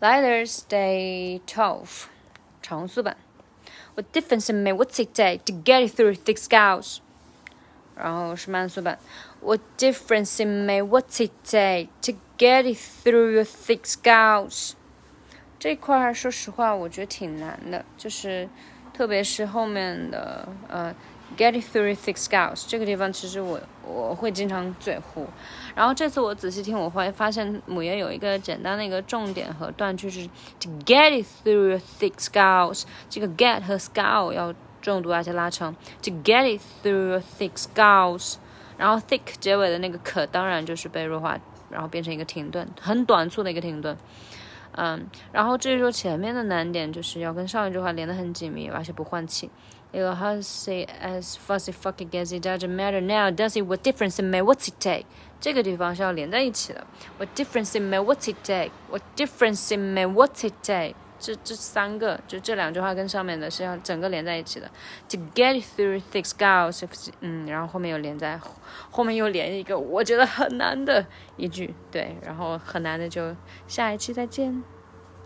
Letters Day Twelve，长速版。What difference it made? What's it take to get it through thick scouts？然后是慢速版。What difference it made? What's it take to get it through your thick scouts？这块儿说实话，我觉得挺难的，就是 特别是后面的呃。Get it through thick scouts 这个地方其实我我会经常嘴糊，然后这次我仔细听，我会发现母爷有一个简单的一个重点和断句是 to get it through thick scouts，这个 get 和 scout 要重读而且拉长，to get it through thick scouts，然后 thick 结尾的那个可当然就是被弱化，然后变成一个停顿，很短促的一个停顿。嗯，然后至于说前面的难点，就是要跟上一句话连得很紧密，而且不换气。It'll hardly say as fast as fucking gets it doesn't matter now, does it? What difference it make? What's it take? 这个地方是要连在一起的。What difference it make? What's it take? What difference it make? What's it take? 这这三个，就这两句话跟上面的是要整个连在一起的。To get through thick scars，嗯，然后后面又连在，后面又连一个我觉得很难的一句，对，然后很难的就下一期再见。